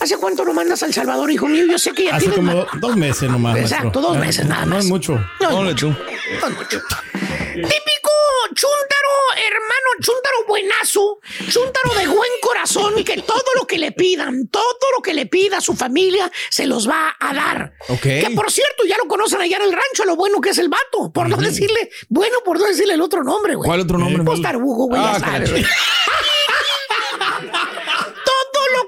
¿Hace cuánto no mandas a El Salvador, hijo mío? Yo sé que ya Hace tienes como dos meses nomás. Exacto, maestro. dos Eh, meses nada No más. es mucho. No es mucho, no es mucho. Típico chúntaro, hermano, chúntaro buenazo, chúntaro de buen corazón, que todo lo que le pidan, todo lo que le pida a su familia, se los va a dar. Ok. Que por cierto, ya lo conocen allá en el rancho, lo bueno que es el vato. Por no decirle, bueno, por no decirle el otro nombre, güey. ¿Cuál otro nombre? Pues tarugo, güey, Ah, ya sabes.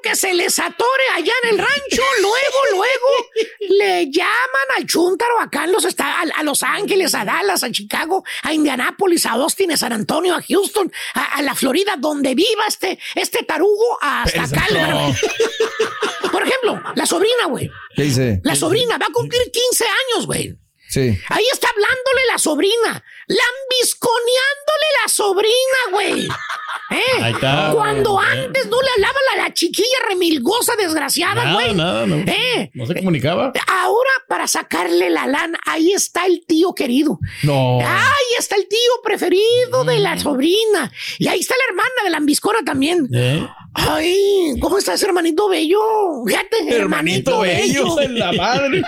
que se les atore allá en el rancho, luego, luego le llaman al chúntaro acá en los a, a Los Ángeles, a Dallas, a Chicago, a Indianápolis, a Austin, a San Antonio, a Houston, a, a la Florida, donde viva este, este tarugo, hasta acá. Por ejemplo, la sobrina, güey. ¿Qué dice? La sobrina va a cumplir 15 años, güey. Sí. Ahí está hablándole la sobrina, lambisconeándole la sobrina, güey. ¿Eh? Ahí está. Cuando Eh. antes no le hablaba la, la chiquilla remilgosa desgraciada, Nada, güey. nada, no. ¿Eh? No se comunicaba. Ahora, para sacarle la lana, ahí está el tío querido. No. Ahí está el tío preferido de la sobrina. Y ahí está la hermana de la ambiscona también. Eh. Ay, ¿cómo estás, hermanito bello? Fíjate, hermanito, bello. en la madre.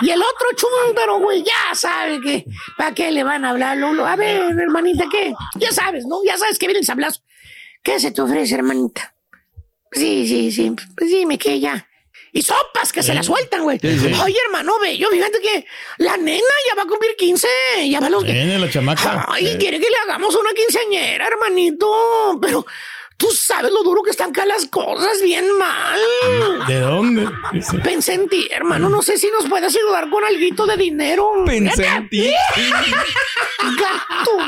Y el otro chúntaro, güey, ya sabe que para qué le van a hablar, Lolo. A ver, hermanita, ¿qué? Ya sabes, ¿no? Ya sabes que viene el sablazo. ¿Qué se te ofrece, hermanita? Sí, sí, sí. Pues dime que ya. Y sopas que se la sueltan, güey. Sí, sí. Oye, hermano, bello, fíjate que la nena ya va a cumplir 15. Ya va a los. Viene la chamaca. Ay, Eh. quiere que le hagamos una quinceañera, hermanito. Pero Tú sabes lo duro que están acá las cosas, bien mal. ¿De dónde? Pensé en ti, hermano. No sé si nos puedes ayudar con algo de dinero. Pensé en ti. Gato.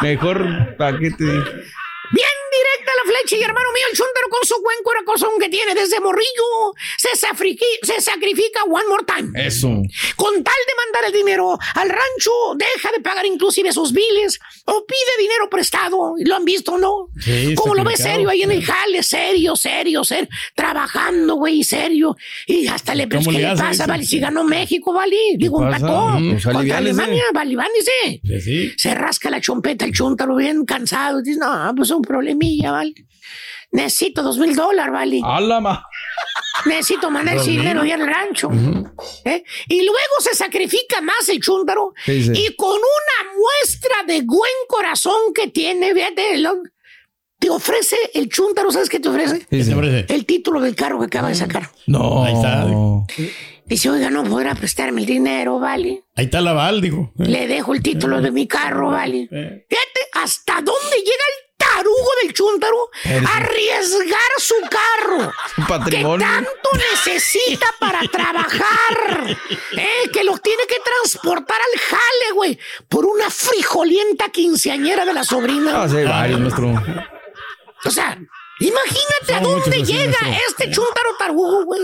Mejor paquete. Bien directa la flecha y hermano mío, el chúntaro con su buen corazón que tiene desde morrillo se, safriqui- se sacrifica one more time. Eso. Con tal de mandar el dinero al rancho, deja de pagar inclusive sus biles o pide dinero prestado. ¿Lo han visto, no? Sí, Como lo ves serio ahí en el jale, serio, serio, serio, trabajando, güey, serio. Y hasta le ¿Cómo ¿qué le pasa, vale? Si ganó México, vale. Digo, empató. Mm, pues, Contra. Alemania, vale, dice. Sí, sí. Se rasca la chompeta el chúntaro bien cansado. Dice, no, pues un problemilla, ¿vale? Necesito dos mil dólares, ¿vale? A la ma. Necesito mandar ese dinero ya al rancho. ¿Eh? Y luego se sacrifica más el chúntaro. Y con una muestra de buen corazón que tiene, fíjate, lo- te ofrece el chúntaro, ¿sabes qué te ofrece? ¿Qué te parece? El título del carro que acaba de sacar. No. Ahí está. Dice, oiga, no podrá prestarme el dinero, ¿vale? Ahí está la Val, dijo. Le dejo el título de mi carro, ¿vale? Fíjate hasta dónde llega el tarugo del chúntaro a arriesgar su carro. Un patrimonio. Que tanto necesita para trabajar. ¿eh? Que lo tiene que transportar al jale, güey. Por una frijolienta quinceañera de la sobrina. Ah, sí, varios, nuestro. O sea, imagínate a dónde llega este chúntaro tarugo, güey.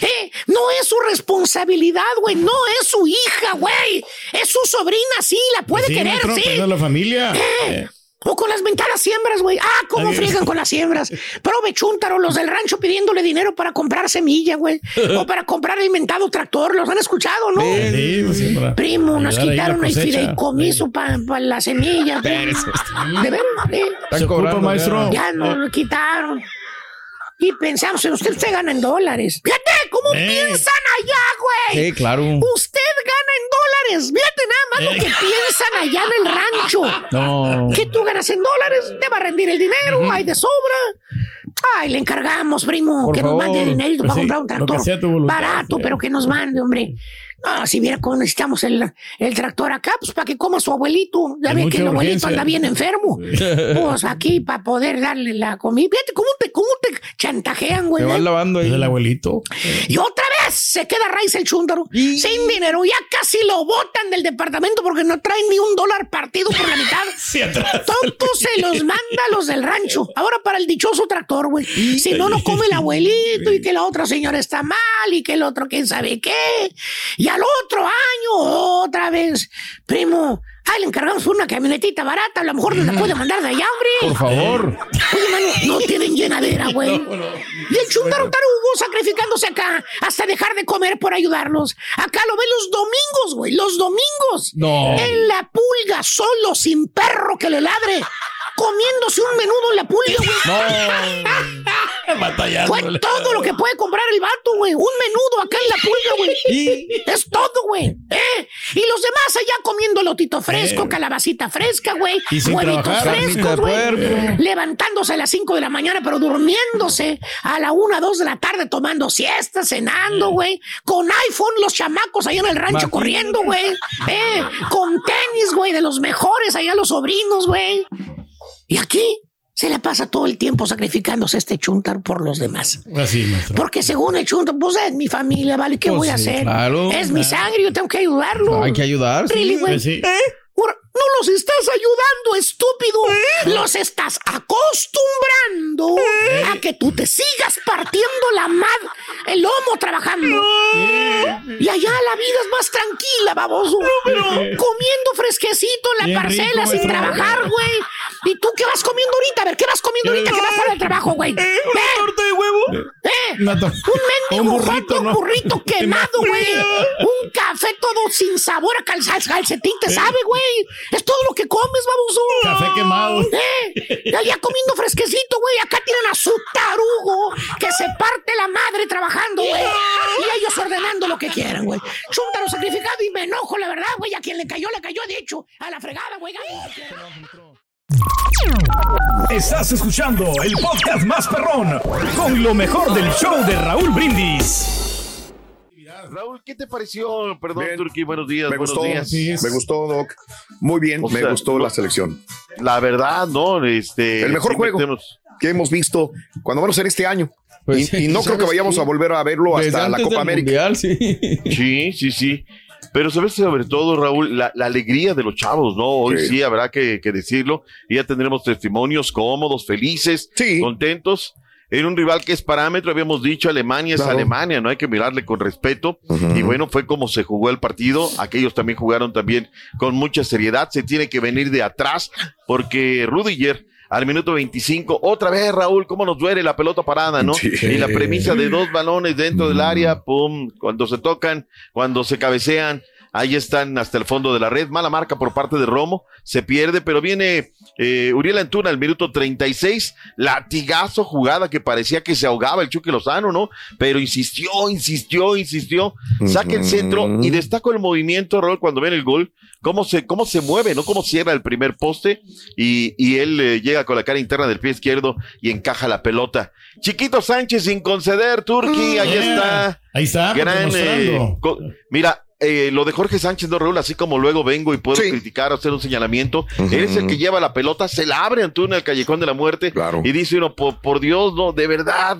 Eh, no es su responsabilidad, güey. No es su hija, güey. Es su sobrina, sí, la puede Sí, querer, sí. pero es la familia. Eh, O con las mentadas siembras, güey. Ah, cómo Ay, friegan con las siembras. Prove chúntaro, los del rancho pidiéndole dinero para comprar semilla, güey. O para comprar el inventado tractor. Los han escuchado, ¿no? Sí, sí, para Primo, nos quitaron el fideicomiso para la semilla. De Se ocupa, maestro. Ya nos lo quitaron. Y pensamos en usted, usted gana en dólares. Fíjate cómo Eh. piensan allá, güey. Sí, claro. Usted gana en dólares. Fíjate nada más lo Eh. que piensan allá en el rancho. No. Que tú ganas en dólares, te va a rendir el dinero, hay de sobra. Ay, le encargamos, primo, Por que nos mande Pues para sí, comprar un tractor. Barato, pero que nos mande, hombre. Ah, si viera cómo necesitamos el, el tractor acá, pues para que coma su abuelito. Ya ve que el abuelito urgencia. anda bien enfermo. Pues aquí para poder darle la comida. Fíjate cómo te, cómo te chantajean, güey. Te van lavando Es ahí. el abuelito. Y otra vez se queda raíz el chúntaro. Sin dinero. Ya casi lo botan del departamento porque no traen ni un dólar partido por la mitad. Sí. Tonto se los manda a los del rancho. Ahora para el dichoso tractor, güey. Si no, no come el abuelito y que la otra señora está mal y que el otro quién sabe qué. Y al otro año otra vez. Primo, ah, le encargamos una camionetita barata. A lo mejor nos la puede mandar de allá, Por hombre. favor. Oye, mano, no tienen llenadera, güey. Y el chuntaro tarugo sacrificándose acá hasta dejar de comer por ayudarlos. Acá lo ven los domingos, güey, los domingos. No. En la pulga, solo, sin perro que le ladre. Comiéndose un menudo en la pulga, güey. Fue todo lo que puede comprar el vato, güey. Un menudo acá en la pulga, güey. Y Es todo, güey. ¿eh? Y los demás allá comiendo lotito fresco, Eh. calabacita fresca, güey. Huevitos frescos, güey. Levantándose a las 5 de la mañana, pero durmiéndose a la 1, 2 de la tarde, tomando siestas, cenando, güey. Con iPhone, los chamacos allá en el rancho Imagínate. corriendo, güey. ¿eh? Con tenis, güey, de los mejores allá los sobrinos, güey. Y aquí se le pasa todo el tiempo sacrificándose este chuntar por los demás. Así, maestro. Porque según el chuntar, pues es mi familia, ¿vale? ¿Qué Pues voy a sí, hacer? claro. es mi sangre, yo tengo que ayudarlo. hay que ayudar. Really, güey? Pues sí. ¿Eh? No los estás ayudando, estúpido. Los estás acostumbrando a que tú te sigas partiendo la madre, el lomo trabajando. Y allá la vida es más tranquila, baboso. Comiendo fresquecito en la Bien parcela sin trabajar, güey. ¿Y tú qué vas comiendo ahorita? A ver, ¿qué vas comiendo ahorita que vas para el trabajo, güey? ¿Una ¿Eh? torta de huevo? ¿Eh? Una to- Un mendigo Un burrito, burrito quemado, güey. Un café todo sin sabor a calza- calcetín, te sabe, güey. Es todo lo que comes, baboso. Café quemado. ¿Eh? Y Allá comiendo fresquecito, güey. Acá tienen a su tarugo que se parte la madre trabajando, güey. Y ellos ordenando lo que quieran, güey. Chúntaro sacrificado y me enojo, la verdad, güey. A quien le cayó, le cayó, de hecho. A la fregada, güey. Estás escuchando el podcast más perrón con lo mejor del show de Raúl Brindis. Raúl, ¿qué te pareció? Perdón, Turquí, buenos días. Me buenos gustó, días. me gustó, Doc. Muy bien, O me sea, gustó no- la selección. La verdad, ¿no? Este, El mejor sí juego metemos- que hemos visto, cuando menos en este año. Pues y, no creo que ¿sabes vayamos qué? a volver a verlo Desde hasta la antes Copa del América. Sí, sí, sí. Pero sabes sobre todo, Raúl, la, la alegría de los chavos, ¿no? Hoy sí, Sí. habrá que, que decirlo. Y ya tendremos testimonios cómodos, felices, contentos. En un rival que es parámetro, habíamos dicho, Alemania es Claro. Alemania, no hay que mirarle con respeto. Y bueno, fue como se jugó el partido. Aquellos también jugaron también con mucha seriedad. Se tiene que venir de atrás porque Rudiger al minuto 25, otra vez Raúl, cómo nos duele la pelota parada, ¿no? Sí. Y la premisa de dos balones dentro del área, pum, cuando se tocan, cuando se cabecean, ahí están hasta el fondo de la red. Mala marca por parte de Romo, se pierde, pero viene eh, Uriel Antuna al minuto 36, latigazo jugada que parecía que se ahogaba el Chucky Lozano, ¿no? Pero insistió, insistió, insistió, saca el centro y destaco el movimiento, Raúl, cuando ven el gol, cómo se, cómo se mueve, ¿no? Cómo cierra el primer poste y, y él eh, llega con la cara interna del pie izquierdo y encaja la pelota. Chiquito Sánchez sin conceder, Turquí, ahí Yeah. está. Ahí está, pues, Gran, demostrando. eh, mira, eh, lo de Jorge Sánchez, no, Raúl, así como luego vengo y puedo criticar o hacer un señalamiento, él es el que lleva la pelota, se la abre Antuna al callejón de la muerte y dice uno, por, por Dios, no, de verdad,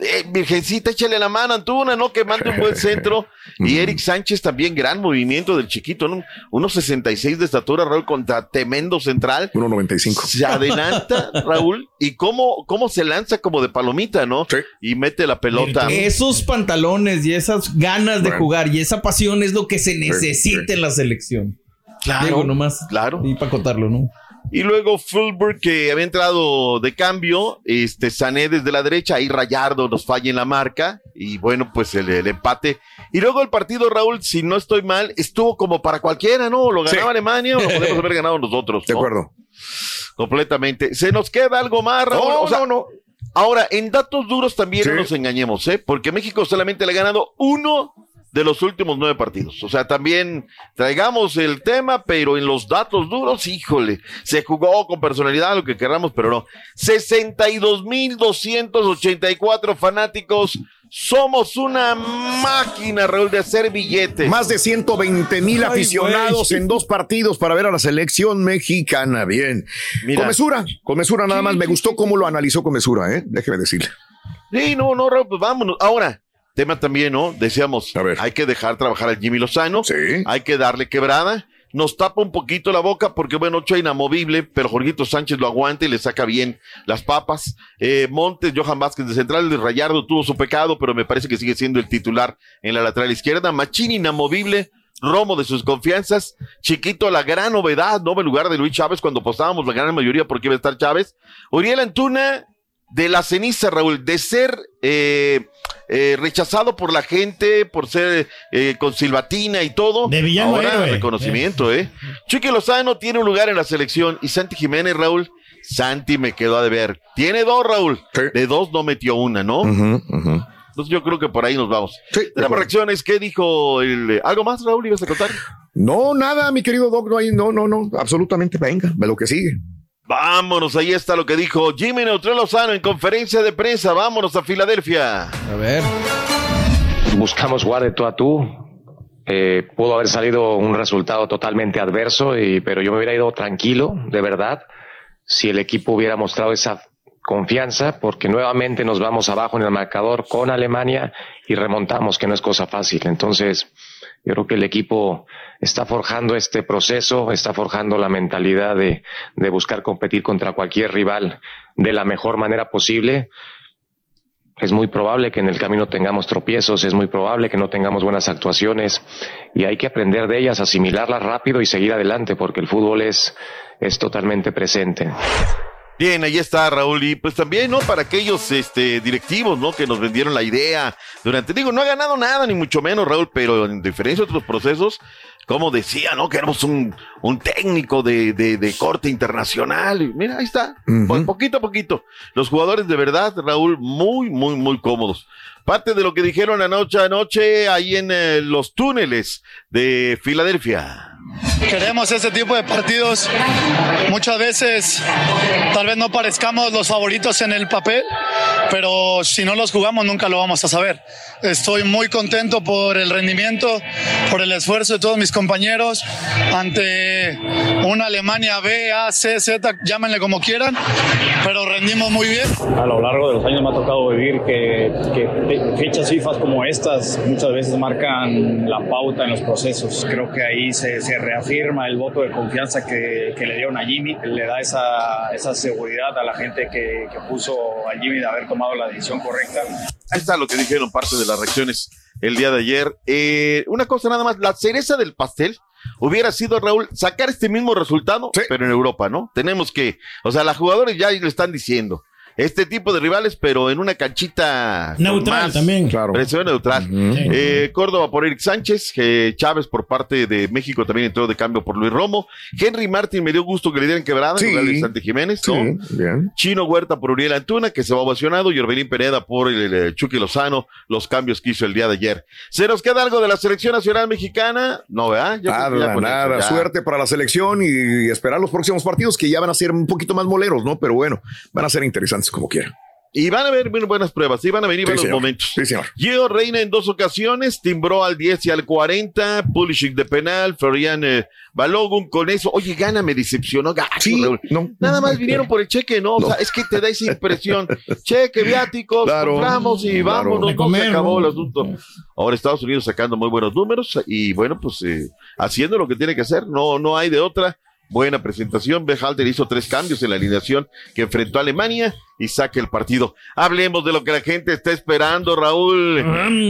eh, Virgencita, échale la mano a Antuna, ¿no? Que mande un buen centro. y Eric Sánchez también, gran movimiento del chiquito, ¿no? Unos 66 de estatura, Raúl, contra tremendo central. 1.95. Se adelanta, Raúl, y cómo, cómo se lanza como de palomita, ¿no? Y mete la pelota. Esos pantalones y esas ganas de Bueno. jugar y esa pasión es lo que se Sí, necesita sí. en la selección. Claro, Digo, nomás. Claro. Y para contarlo, ¿no? Y luego Fulberg, que había entrado de cambio, este Sané desde la derecha, ahí Rayardo nos falla en la marca, y bueno, pues el, el empate. Y luego el partido, Raúl, si no estoy mal, estuvo como para cualquiera, ¿no? Lo ganaba Sí. Alemania o lo podemos haber ganado nosotros. De acuerdo. Completamente. ¿Se nos queda algo más, Raúl? No, O sea, no, no. Ahora, en datos duros también Sí. no nos engañemos, ¿eh? Porque México solamente le ha ganado uno de los últimos nueve partidos. O sea, también traigamos el tema, pero en los datos duros, híjole, se jugó con personalidad, lo que queramos, pero no. 62.284 fanáticos. Somos una máquina, Raúl, de hacer billetes. Más de 120 mil aficionados en dos partidos para ver a la selección mexicana. Bien. Mira. Con mesura, con mesura nada más. Me gustó cómo lo analizó con mesura, ¿eh? Déjeme decirle. Sí, no, no, Raúl, pues vámonos. Ahora, tema también, ¿no? Decíamos, hay que dejar trabajar al Jimmy Lozano. Hay que darle quebrada. Nos tapa un poquito la boca porque, bueno, Ochoa inamovible, pero Jorgito Sánchez lo aguanta y le saca bien las papas. Eh, Montes, Johan Vázquez de central, Rayardo tuvo su pecado, pero me parece que sigue siendo el titular en la lateral izquierda. Machín inamovible. Romo de sus confianzas, Chiquito la gran novedad, ¿no? En lugar de Luis Chávez cuando apostábamos la gran mayoría porque iba a estar Chávez. Uriel Antuna de la ceniza, Raúl, de ser eh, eh, rechazado por la gente, por ser eh, con silbatina y todo. De villano Ahora, héroe. reconocimiento, ¿eh? Chiqui Lozano tiene un lugar en la selección y Santi Jiménez, Raúl, Santi me quedó a deber. Tiene dos, Raúl. De dos no metió una, ¿no? Entonces yo creo que por ahí nos vamos. Tenemos reacciones. ¿Qué dijo el... ¿Algo más, Raúl, ibas a contar? No, nada, mi querido Doc, no hay, no, no, no, absolutamente. Venga, ve lo que sigue. Vámonos, ahí está lo que dijo Jimmy Neutral Lozano en conferencia de prensa. Vámonos a Filadelfia. A ver. buscamos jugar de tú a tú. Eh, pudo haber salido un resultado totalmente adverso, y, pero yo me hubiera ido tranquilo, de verdad, si el equipo hubiera mostrado esa confianza, porque nuevamente nos vamos abajo en el marcador con Alemania y remontamos, que no es cosa fácil. Entonces, yo creo que el equipo está forjando este proceso, está forjando la mentalidad de, de buscar competir contra cualquier rival de la mejor manera posible. Es muy probable que en el camino tengamos tropiezos, es muy probable que no tengamos buenas actuaciones y hay que aprender de ellas, asimilarlas rápido y seguir adelante porque el fútbol es, es totalmente presente. Bien, ahí está Raúl y pues también, ¿no? Para aquellos este, directivos, ¿no? Que nos vendieron la idea durante, digo, no ha ganado nada, ni mucho menos Raúl, pero en diferencia de otros procesos, como decía, ¿no? Que éramos un, un técnico de, de, de corte internacional. Y mira, ahí está, po- poquito a poquito. Los jugadores de verdad, Raúl, muy, muy, muy cómodos. Parte de lo que dijeron anoche, anoche ahí en eh, los túneles de Filadelfia. Queremos este tipo de partidos. Muchas veces tal vez no parezcamos los favoritos en el papel, pero si no los jugamos nunca lo vamos a saber. Estoy muy contento por el rendimiento, por el esfuerzo de todos mis compañeros ante una Alemania B, A, C, Z, llámenle como quieran, pero rendimos muy bien. A lo largo de los años me ha tocado vivir que, que fechas FIFA como estas muchas veces marcan la pauta en los procesos. Creo que ahí se, se reafirma el voto de confianza que, que, le dieron a Jimmy, le da esa, esa seguridad a la gente que, que puso a Jimmy de haber tomado la decisión correcta. Ahí está lo que dijeron parte de las reacciones el día de ayer. Eh, una cosa nada más, la cereza del pastel hubiera sido, Raúl, sacar este mismo resultado, pero en Europa, ¿no? Tenemos que, o sea, los jugadores ya lo están diciendo este tipo de rivales, pero en una canchita neutral también. Claro. Presión neutral. eh, Córdoba por Eric Sánchez, eh, Chávez por parte de México también entró de cambio por Luis Romo. Henry Martin me dio gusto que le dieran quebrada Sí. en lugar de Santi Jiménez, ¿no? Sí, bien. Chino Huerta por Uriel Antuna, que se va ovacionado, y Orbelín Pereda por el, el Chucky Lozano, los cambios que hizo el día de ayer. ¿Se nos queda algo de la selección nacional mexicana? No, ¿verdad? Yo Nada, eso nada. ya. Suerte para la selección y esperar los próximos partidos que ya van a ser un poquito más moleros, ¿no? Pero bueno, van a ser interesantes como quiera. Y van a haber buenas pruebas, y van a venir Sí, buenos señor. momentos. Sí, señor. Gio Reina en dos ocasiones, timbró al 10 y al 40, Pulisic de penal, Florian eh, Balogun con eso. Oye, gana, me decepcionó. gacho, Raúl. Nada más vinieron por el cheque, ¿no? O sea, es que te da esa impresión. cheque, viáticos, Claro, compramos y claro. vámonos, no comer, se acabó ¿no? el asunto. Ahora Estados Unidos sacando muy buenos números y bueno, pues eh, haciendo lo que tiene que hacer, no, no hay de otra. Buena presentación. Behalter hizo tres cambios en la alineación que enfrentó a Alemania y saca el partido. Hablemos de lo que la gente está esperando, Raúl.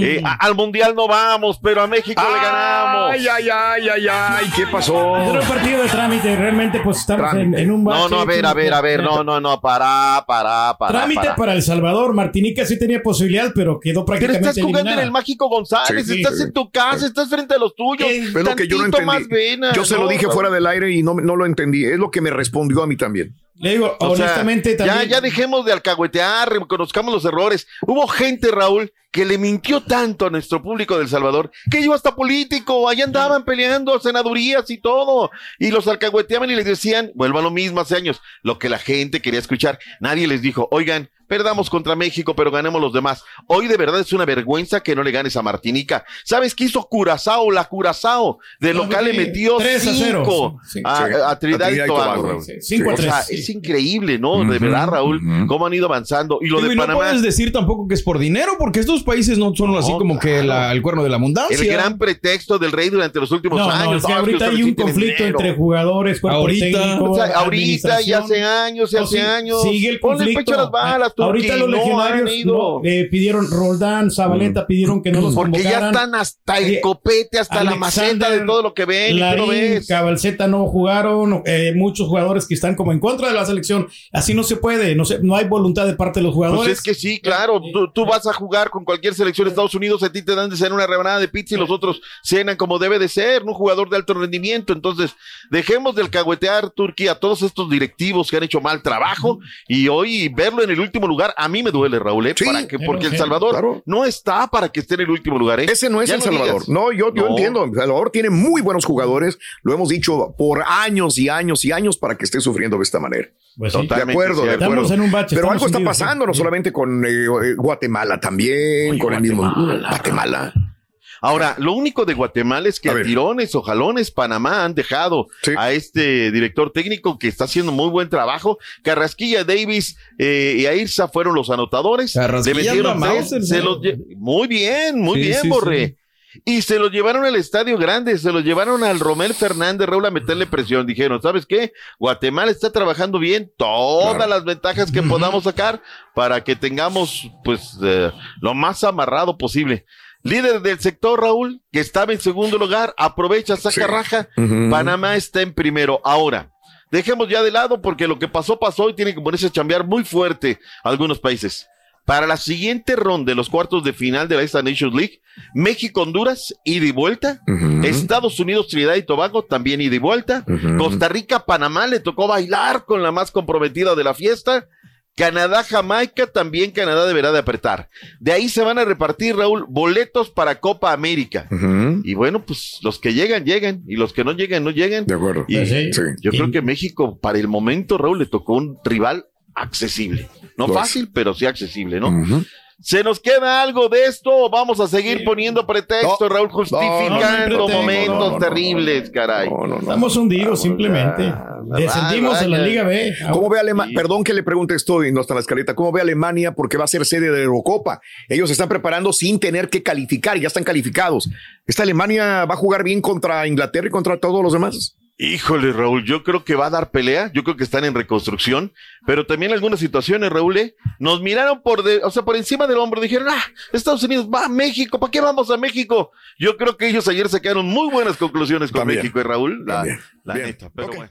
Eh, a- al Mundial no vamos, pero a México le ganamos. Ay, ay, ay, ay, ay, ¿qué pasó? Era un partido de trámite, realmente pues estamos en, en un No, bache. no, a ver, a ver, a ver, no, no, no, para, para, para. Trámite para. para El Salvador. Martinica sí tenía posibilidad, pero quedó Pero prácticamente estás jugando en el Mágico González, Sí, sí, estás sí. en tu casa, estás frente a los tuyos. Es lo que yo no más entendí. vena, Yo se lo ¿no, dije fuera del aire y no, no lo entendí. Es lo que me respondió a mí también. Le digo, O honestamente ya, también. ya dejemos de alcahuetear, reconozcamos los errores. Hubo gente, Raúl, que le mintió tanto a nuestro público del Salvador, que yo hasta político, allá andaban peleando senadurías y todo, y los alcahueteaban y les decían, vuelvo a lo mismo hace años, lo que la gente quería escuchar. Nadie les dijo, oigan, perdamos contra México, pero ganemos los demás. Hoy de verdad es una vergüenza que no le ganes a Martinica. ¿Sabes qué hizo Curazao? La Curazao de No, local le metió 3 a 0. cinco Sí, sí. a, Sí. a Trinidad y Tobago. Cinco a O sea, es increíble, ¿no? De verdad, Raúl, cómo han ido avanzando. Y lo Digo, de y no Panamá, puedes decir tampoco que es por dinero, porque estos países no son así como que la- el cuerno de la abundancia. el gran pretexto del rey durante los últimos No, años. no, es que No, ahorita hay un conflicto dinero. entre jugadores, Ahorita. técnico, O sea, ahorita y hace años y No, hace sí, años. Sigue el Ponle conflicto. pecho a las balas, Ahorita los no legionarios han ido. no, eh, pidieron Roldán, Zabaleta pidieron que no los Porque ya están hasta el Eh, copete, hasta la maceta de todo lo que ven. Larín, ves. Cabalceta no jugaron, eh, muchos jugadores que están como en contra de la selección. Así no se puede, no, se, no hay voluntad de parte de los jugadores. Pues es que sí, claro. Tú, tú vas a jugar con cualquier selección de Estados Unidos, a ti te dan de ser una rebanada de pizza y los otros cenan como debe de ser, ¿no? un jugador de alto rendimiento. Entonces, dejemos de alcahuetear Turquía a todos estos directivos que han hecho mal trabajo y hoy verlo en el último lugar, a mí me duele, Raúl, ¿eh? Para que, porque El Salvador claro. no está para que esté en el último lugar, ¿eh? Ese no es Ya El Salvador. digas. No, yo, yo No. entiendo. El Salvador tiene muy buenos jugadores. Lo hemos dicho por años y años y años para que esté sufriendo de esta manera. Pues sí. de acuerdo, de acuerdo. Estamos en un bache, Pero algo está hundidos, pasando, no solamente con eh, eh, Guatemala, también con el mismo Guatemala. Ahora, lo único de Guatemala es que a tirones o jalones Panamá han dejado a este director técnico que está haciendo muy buen trabajo. Carrasquilla, Davis eh, y Airza fueron los anotadores. Carrasquilla Le metieron anda tres, Mauser, se ¿no? los lle- muy bien, muy Sí, bien, sí, Borre. Y se los llevaron al estadio grande, se los llevaron al Romel Fernández, Raúl, a meterle presión. Dijeron, ¿sabes qué? Guatemala está trabajando bien, todas las ventajas que podamos sacar para que tengamos, pues, eh, lo más amarrado posible. Líder del sector, Raúl, que estaba en segundo lugar, aprovecha, saca Sí. raja. Panamá está en primero. Ahora, dejemos ya de lado porque lo que pasó, pasó y tienen que ponerse a chambear muy fuerte algunos países. Para la siguiente ronda de los cuartos de final de la esta Nations League, México, Honduras, ida y vuelta. Estados Unidos, Trinidad y Tobago, también ida y vuelta. Costa Rica, Panamá, le tocó bailar con la más comprometida de la fiesta. Canadá-Jamaica, también Canadá deberá de apretar. De ahí se van a repartir, Raúl, boletos para Copa América. Y bueno, pues los que llegan, llegan. Y los que no llegan, no llegan. De acuerdo. Y Sí. Sí. yo creo que México, para el momento, Raúl, le tocó un rival accesible. No Pues. fácil, pero sí accesible, ¿no? ¿Se nos queda algo de esto o vamos a seguir poniendo pretextos, Raúl, justificando no, no, momentos no, no, no. terribles, caray? Estamos hundidos simplemente. Descendimos de la Liga B. ¿Cómo ve Alemania? Perdón que le pregunte esto y no está en la escaleta. ¿Cómo ve Alemania? Porque va a ser sede de la Eurocopa. Ellos se están preparando sin tener que calificar y ya están calificados. ¿Esta Alemania va a jugar bien contra Inglaterra y contra todos los demás? Híjole, Raúl, yo creo que va a dar pelea. Yo creo que están en reconstrucción, pero también algunas situaciones, Raúl, ¿eh? nos miraron por, de, o sea, por encima del hombro. Dijeron, ah, Estados Unidos va a México. ¿Para qué vamos a México? Yo creo que ellos ayer sacaron muy buenas conclusiones con También. México y Raúl. La, neta, pero bueno.